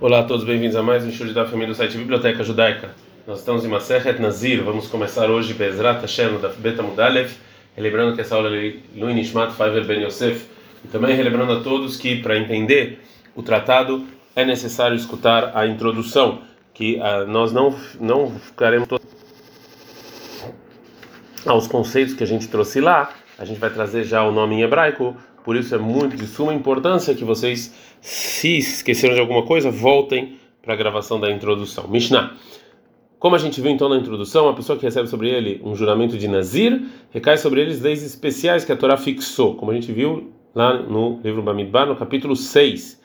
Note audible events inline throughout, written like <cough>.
Olá a todos, bem-vindos a mais um show da família do site Biblioteca Judaica. Nós estamos em Maseret Nazir, vamos começar hoje Bezrat Hashem da Beta Mudalev, relembrando que essa aula é Lui Nishmat Faiver Ben Yosef, e também relembrando a todos que para entender o tratado é necessário escutar a introdução, que uh, nós não não ficaremos aos conceitos que a gente trouxe lá, a gente vai trazer já o nome em hebraico, por isso é muito de suma importância que vocês, se esqueceram de alguma coisa, voltem para a gravação da introdução. Mishnah. Como a gente viu então na introdução, a pessoa que recebe sobre ele um juramento de Nazir recai sobre eles leis especiais que a Torá fixou, como a gente viu lá no livro Bamidbar, no capítulo 6.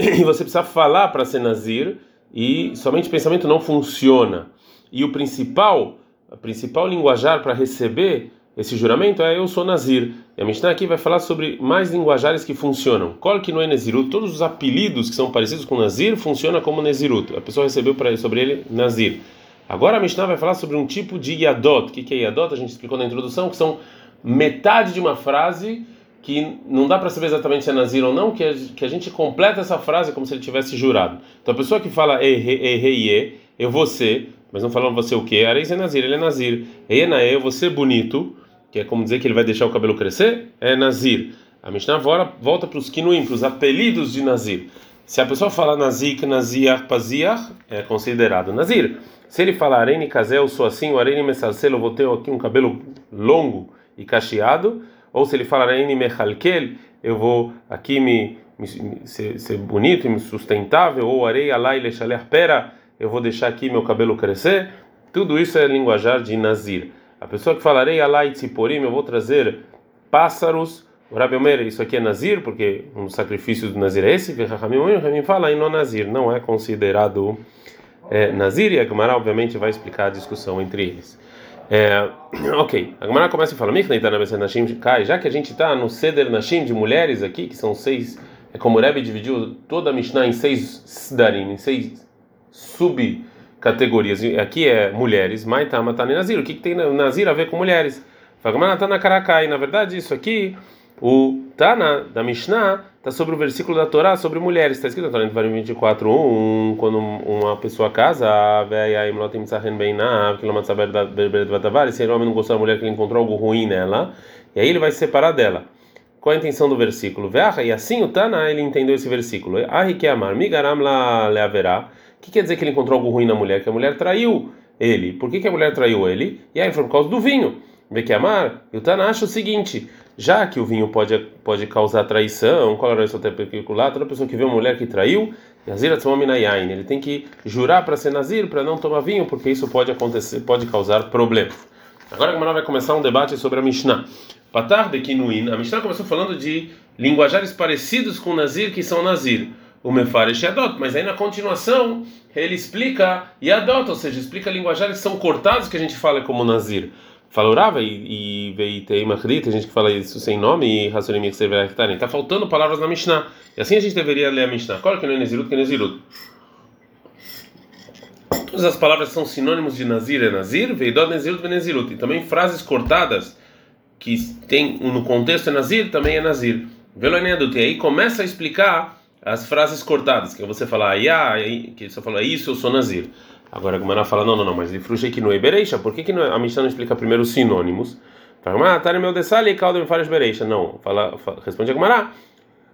E você precisa falar para ser Nazir e somente pensamento não funciona. E o principal, a principal linguajar para receber esse juramento é eu sou Nazir. E a Mishnah aqui vai falar sobre mais linguajares que funcionam. Kol que não Nezirut, todos os apelidos que são parecidos com Nazir funcionam como Nezirut. A pessoa recebeu para sobre ele Nazir. Agora a Mishnah vai falar sobre um tipo de Yadot. O que é Yadot? A gente explicou na introdução que são metade de uma frase que não dá para saber exatamente se é Nazir ou não, que que a gente completa essa frase como se ele tivesse jurado. Então a pessoa que fala e, eu vou ser, mas não falando você o que, Areis é Nazir, ele é Nazir. Enae, eu vou ser bonito que é como dizer que ele vai deixar o cabelo crescer, é Nazir. A Mishnah volta para os kinuim, para os apelidos de Nazir. Se a pessoa fala Nazik, Naziach, Paziach, é considerado Nazir. Se ele falar Arene Kazel, sou assim, o Arene Messalcel, eu vou ter aqui um cabelo longo e cacheado. Ou se ele falar Arene Mechalkel, eu vou aqui me, me ser, ser, bonito e sustentável. Ou Arei Alai Lechaler Pera, eu vou deixar aqui meu cabelo crescer. Tudo isso é linguajar de Nazir. A pessoa que falarei Alai Tziporim, eu vou trazer pássaros. O Rabi Omer, isso aqui é Nazir, porque um sacrifício do Nazir é esse. Ramim fala em não Nazir, não é considerado é, Nazir. E a Gemara, obviamente, vai explicar a discussão entre eles. É, <clears throat> ok, a Gemara começa e fala: já que a gente está no Seder Nashim de mulheres aqui, que são seis. É como o Rebbe dividiu toda a Mishnah em seis Sdarim, em seis sub categorias. Aqui é mulheres, Maitama Tani Nazir. O que, que tem Nazir a ver com mulheres? Fagmana Tana Karakai. Na verdade, isso aqui, o Tana da Mishnah, está sobre o versículo da Torá sobre mulheres. Está escrito na Torá 24, 1, quando uma pessoa casa, se o homem não gostou da mulher que ele encontrou algo ruim nela, e aí ele vai se separar dela. Qual a intenção do versículo? E assim o Tana ele entendeu esse versículo. Ah, que amar, migaram la leaverá. O que quer dizer que ele encontrou algo ruim na mulher? Que a mulher traiu ele. Por que, que a mulher traiu ele? E aí foi por causa do vinho. Vê que amar, e o Tana acha o seguinte: já que o vinho pode, pode causar traição, era isso particular? Toda pessoa que vê uma mulher que traiu, ele tem que jurar para ser nazir, para não tomar vinho, porque isso pode acontecer, pode causar problemas. Agora Gemara vai começar um debate sobre a Mishnah. Patar Bekinuin, a Mishnah começou falando de linguajares parecidos com nazir que são nazir o Mefaresh Yadot, mas aí na continuação ele explica Yadot, ou seja, explica linguajares que são cortados que a gente fala como Nazir. Falorava e Veitei Machri, tem gente que fala isso sem nome, e Hassonim Yekseverachtarim. Está faltando palavras na Mishnah. E assim a gente deveria ler a Mishnah. Qual que não é Nezirut, que é Nezirut? Todas as palavras são sinônimos de Nazir é Nazir, Veidot, Nezirut, Venezirut. E também frases cortadas que tem no contexto é Nazir, também é Nazir. Veloneadut. E aí começa a explicar as frases cortadas, que você fala, ah, que você fala isso, eu sou Nazir. Agora a Gumara fala, não, não, não, mas fruxa aqui no Ebereisha, por que, que a Mishnah não explica primeiro os sinônimos? Fala, ah, tá no meu desali, caldo fares Bereisha. Não, fala, fala, responde a Gumara.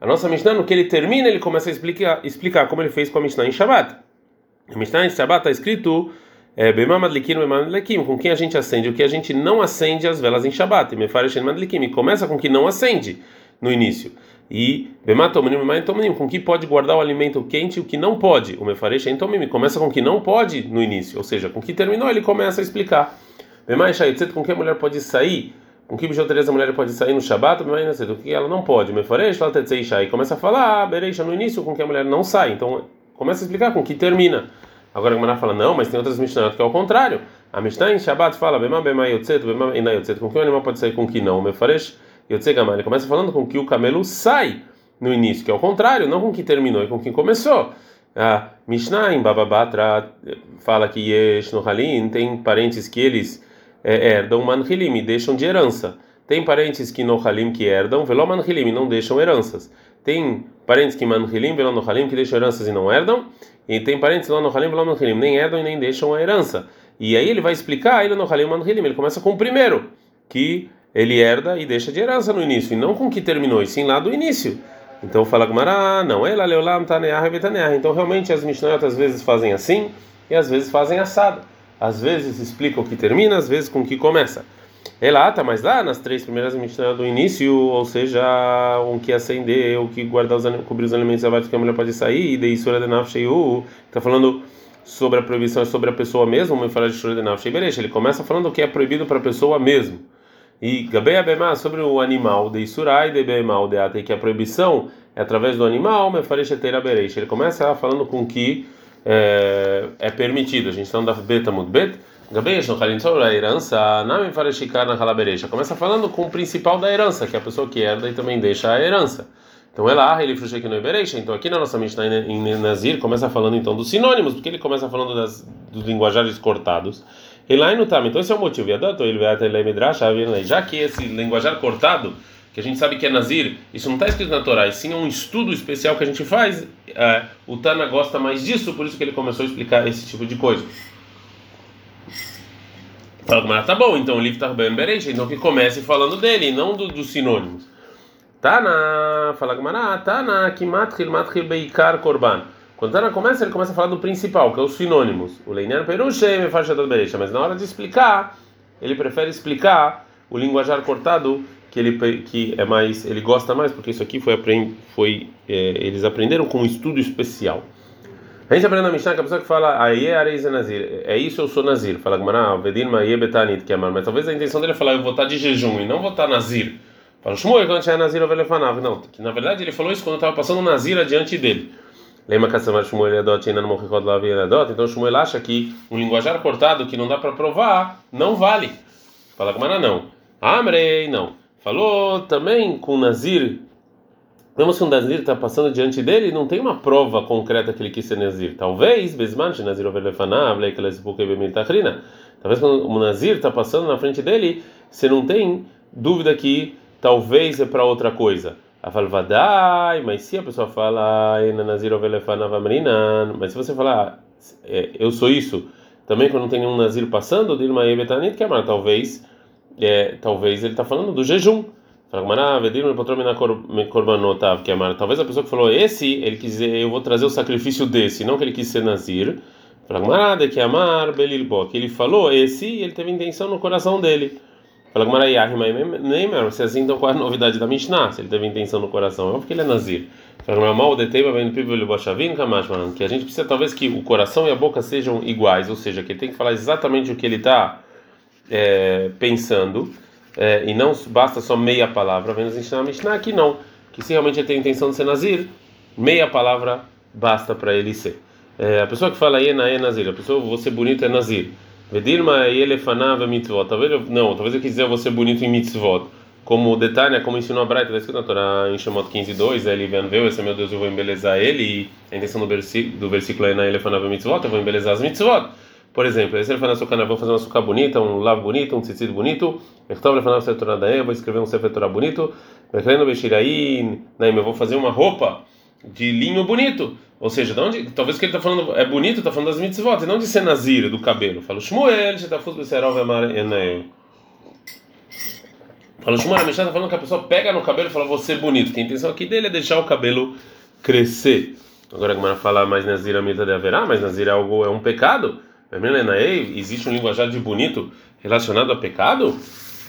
A nossa Mishnah, no que ele termina, ele começa a explicar, explicar como ele fez com a Mishnah em Shabbat. A Mishnah em Shabbat está escrito é, com quem a gente acende, o que a gente não acende as velas em Shabbat. E começa com que não acende no início. E com que pode guardar o alimento quente e o que não pode. O mefaresh entomim começa com que não pode no início, ou seja, com que terminou ele começa a explicar. Com que a mulher pode sair? Com que bijuterias a mulher pode sair no Shabat? O que ela não pode? Mefaresh e começa a falar, ah, bereisha no início com que a mulher não sai. Então começa a explicar com que termina. Agora a mulher fala, não, mas tem outras Mishnah que é o contrário. A Mishnah em Shabbat fala, bema bema yotzet, bema ina yotzet, com que o animal pode sair com que não. O mefaresh Yotzegamar, ele começa falando com que o camelo sai no início, que é o contrário, não com que terminou, é com quem começou. A Mishnah em Bababatra fala que Yesh no tem parentes que eles é, herdam Manhilim, deixam de herança. Tem parentes que no halim que herdam, velo manhilim, e não deixam heranças. Tem parentes que manhilim, velo no halim, que deixam heranças e não herdam. E tem parentes lá no halim, velo manhilim, nem herdam e nem deixam a herança. E aí ele vai explicar ele no halim manhilim. Ele começa com o primeiro, que ele herda e deixa de herança no início, e não com que terminou, e sim lá do início. Então fala Gmará, não, ela leolam taneah betaneah. Então realmente as Mishnayot às vezes fazem assim e às vezes fazem assado. Às vezes explica o que termina, às vezes com o que começa. Ela tá, mas lá nas três primeiras Mishnayot do início, ou seja, um que acender, o que guardar os cobrir os alimentos abaixo que a mulher pode sair, e de Isura de Nafsheiu, está falando sobre a proibição sobre a pessoa mesmo, me fala de Isura de Ele começa falando o que é proibido para a pessoa mesmo. E Gabeia Bema sobre o animal de Isurai de Bema de Ate, que a proibição é através do animal, me farecheteira bereish. Ele começa falando com que é, é permitido. A gente está no beta mud bet. Gabeia sobre a herança, não me fareshikar na halabereixa. Começa falando com o principal da herança, que é a pessoa que herda e também deixa a herança. Então ela ele fruxa que no Ibereixa. Então aqui na nossa Mishnah em Nazir começa falando então dos sinônimos, porque ele começa falando das, dos linguajares cortados. Elai no tam. Então esse é o motivo. Já que esse linguajar cortado, que a gente sabe que é Nazir, isso não está escrito na Torá, e sim é um estudo especial que a gente faz. É, o Tana gosta mais disso, por isso que ele começou a explicar esse tipo de coisa. Fala, tá bom, então o está bem bereixa, então que comece falando dele, não do, dos sinônimos. Tana, fala Gmará, Tana, Kimatril, Matril, Beikar, Korban. Quando Tana começa, ele começa a falar do principal, que é os sinônimos. O Leiner Peruche me faz bereixa, mas na hora de explicar, ele prefere explicar o linguajar cortado que ele que é mais, ele gosta mais, porque isso aqui foi foi é, eles aprenderam com um estudo especial. A gente aprende na Mishnah que a pessoa que fala Nazir, é isso eu sou Nazir. Fala Gmará, Vedin Maie Betanit, é mas talvez a intenção dele é falar eu vou estar de jejum e não vou estar Nazir. Fala quando Nazir. Não, que na verdade ele falou isso quando estava passando Nazir adiante dele. Lembra que a Shmuel Edot ainda não morreu lá Edot? Então Shmuel acha que um linguajar cortado que não dá para provar não vale. Fala Gmará, não. Amrei, não. Falou também com Nazir. Vemos que o Nazir está passando diante dele não tem uma prova concreta que ele quis ser Nazir. Talvez, Besman, Nazir Overlefanav, Talvez quando o Nazir está passando na frente dele, você não tem dúvida que talvez é para outra coisa. A Valvadai, mas se a pessoa fala, mas se você falar, é, eu sou isso, também quando tem nenhum Nazir passando, Dilma Betanit, que é talvez é, talvez ele está falando do jejum. Talvez a pessoa que falou esse, ele quis dizer, eu vou trazer o sacrifício desse, não que ele quis ser Nazir. amar que ele falou esse, ele teve intenção no coração dele. Se assim, então qual é a novidade da Mishnah? Se ele teve intenção no coração, é porque ele é Nazir. Que a gente precisa talvez que o coração e a boca sejam iguais, ou seja, que ele tem que falar exatamente o que ele está é, pensando, é, e não basta só meia palavra, vem nos ensinar a Mishnah que não, que se realmente ele tem intenção de ser Nazir, meia palavra basta para ele ser. É, a pessoa que fala Yena é Nazir, a pessoa você bonito é Nazir. Vedirma elefanav mitzvot. Talvez não, talvez eu quis você bonito em mitzvot. Como detalhe, como ensinou a Braita, está escrito na Torá em Shemot 15:2, ele vê esse é meu Deus, eu vou embelezar ele, e a intenção do versículo, do versículo é na elefanav mitzvot, eu vou embelezar as mitzvot. Por exemplo, esse ele faz na vou fazer uma suca bonita, um lavo bonito, um tzitzit bonito. Eu vou escrever um sefer Torah bonito. Eu vou fazer uma roupa de linho bonito. Ou seja, de onde, talvez que ele está falando é bonito, está falando das mitzvot, e não de ser nazir, do cabelo. Fala Shmuel, Shetafus Beserov Amar Enael. Fala Shmuel, a Mishnah está falando que a pessoa pega no cabelo e fala você bonito. Que a intenção aqui dele é deixar o cabelo crescer. Agora a Gemara fala mais nazir a mita de haverá, mas nazir é algo, é um pecado. Existe um linguajar de bonito relacionado a pecado?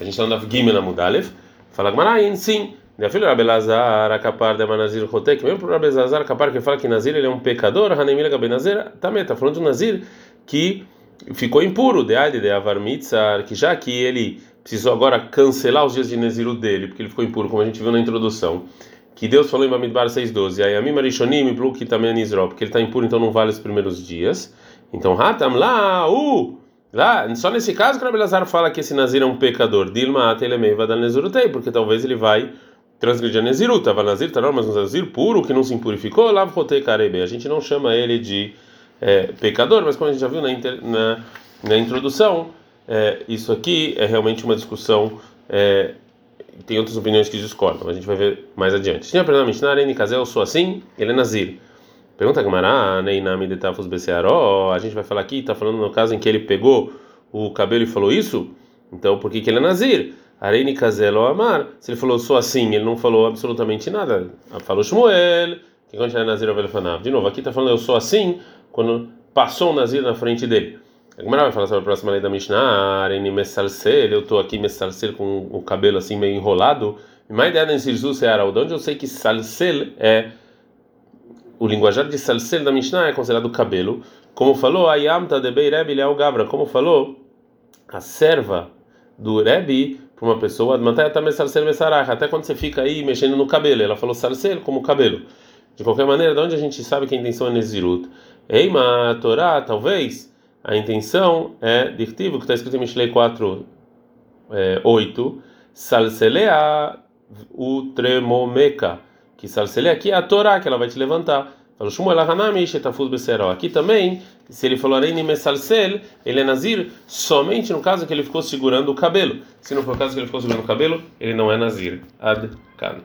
A gente está no Gimel na Mudalev. Fala Gmarain, sim. Minha filha a capar de Manazir Rotek, mesmo para o Rabelazar, capar que fala que Nazir ele é um pecador, Hanemila Gabenazir, também está falando de um Nazir que ficou impuro, de Ade, de Avar Mitzar, que já que ele precisou agora cancelar os dias de Naziru dele, porque ele ficou impuro, como a gente viu na introdução, que Deus falou em Bamidbar 6,12, aí a mim Marishonim, Bluk também Nizro, porque ele está impuro, então não vale os primeiros dias. Então, Hatam lá, uh, lá, só nesse caso que o Rabelazar fala que esse Nazir é um pecador. Dilma vai dar Nezurutei, porque talvez ele vai transgredir a Nezirut. Tava Nazir, tá não, mas um Nazir puro que não se impurificou, lá Rotei Karebe. A gente não chama ele de é, pecador, mas como a gente já viu na, inter, na, na introdução, é, isso aqui é realmente uma discussão. É, tem outras opiniões que discordam, a gente vai ver mais adiante. Tinha pergunta Mishnah, Kazel, eu sou assim, ele é Nazir. Pergunta Gamara, Neinami de Tafus Besearó, a gente vai falar aqui, está falando no caso em que ele pegou o cabelo e falou isso, então por que, que ele é Nazir? Areni Kazel Amar, se ele falou sou assim, ele não falou absolutamente nada. Falou Shmuel, que quando é Nazir, De novo, aqui está falando eu sou assim, quando passou o Nazir na frente dele. A Gemara vai falar sobre a próxima lei da Mishnah, Areni Messalsel, eu estou aqui Messalsel com o cabelo assim meio enrolado. Mais ideia nesse Jesus é de onde eu sei que Salsel é o linguajar de Salsel da Mishnah é considerado cabelo, como falou Ayamta de Leal Gabra, como falou a serva do Rebbe para uma pessoa, até quando você fica aí mexendo no cabelo, ela falou Salsel como cabelo. De qualquer maneira, de onde a gente sabe que a intenção é Nezirut? Eima Torá, talvez a intenção é dirtivo, que está escrito em Mishlei 4, é, 8, Salselea utremomeka, que Salselea aqui é a Torá, que ela vai te levantar. Falou Shmuel Hanami Shetafuz. Aqui também, se ele falou Areini Mesalsel, ele é Nazir somente no caso que ele ficou segurando o cabelo. Se não for o caso que ele ficou segurando o cabelo, ele não é Nazir. Ad Kan.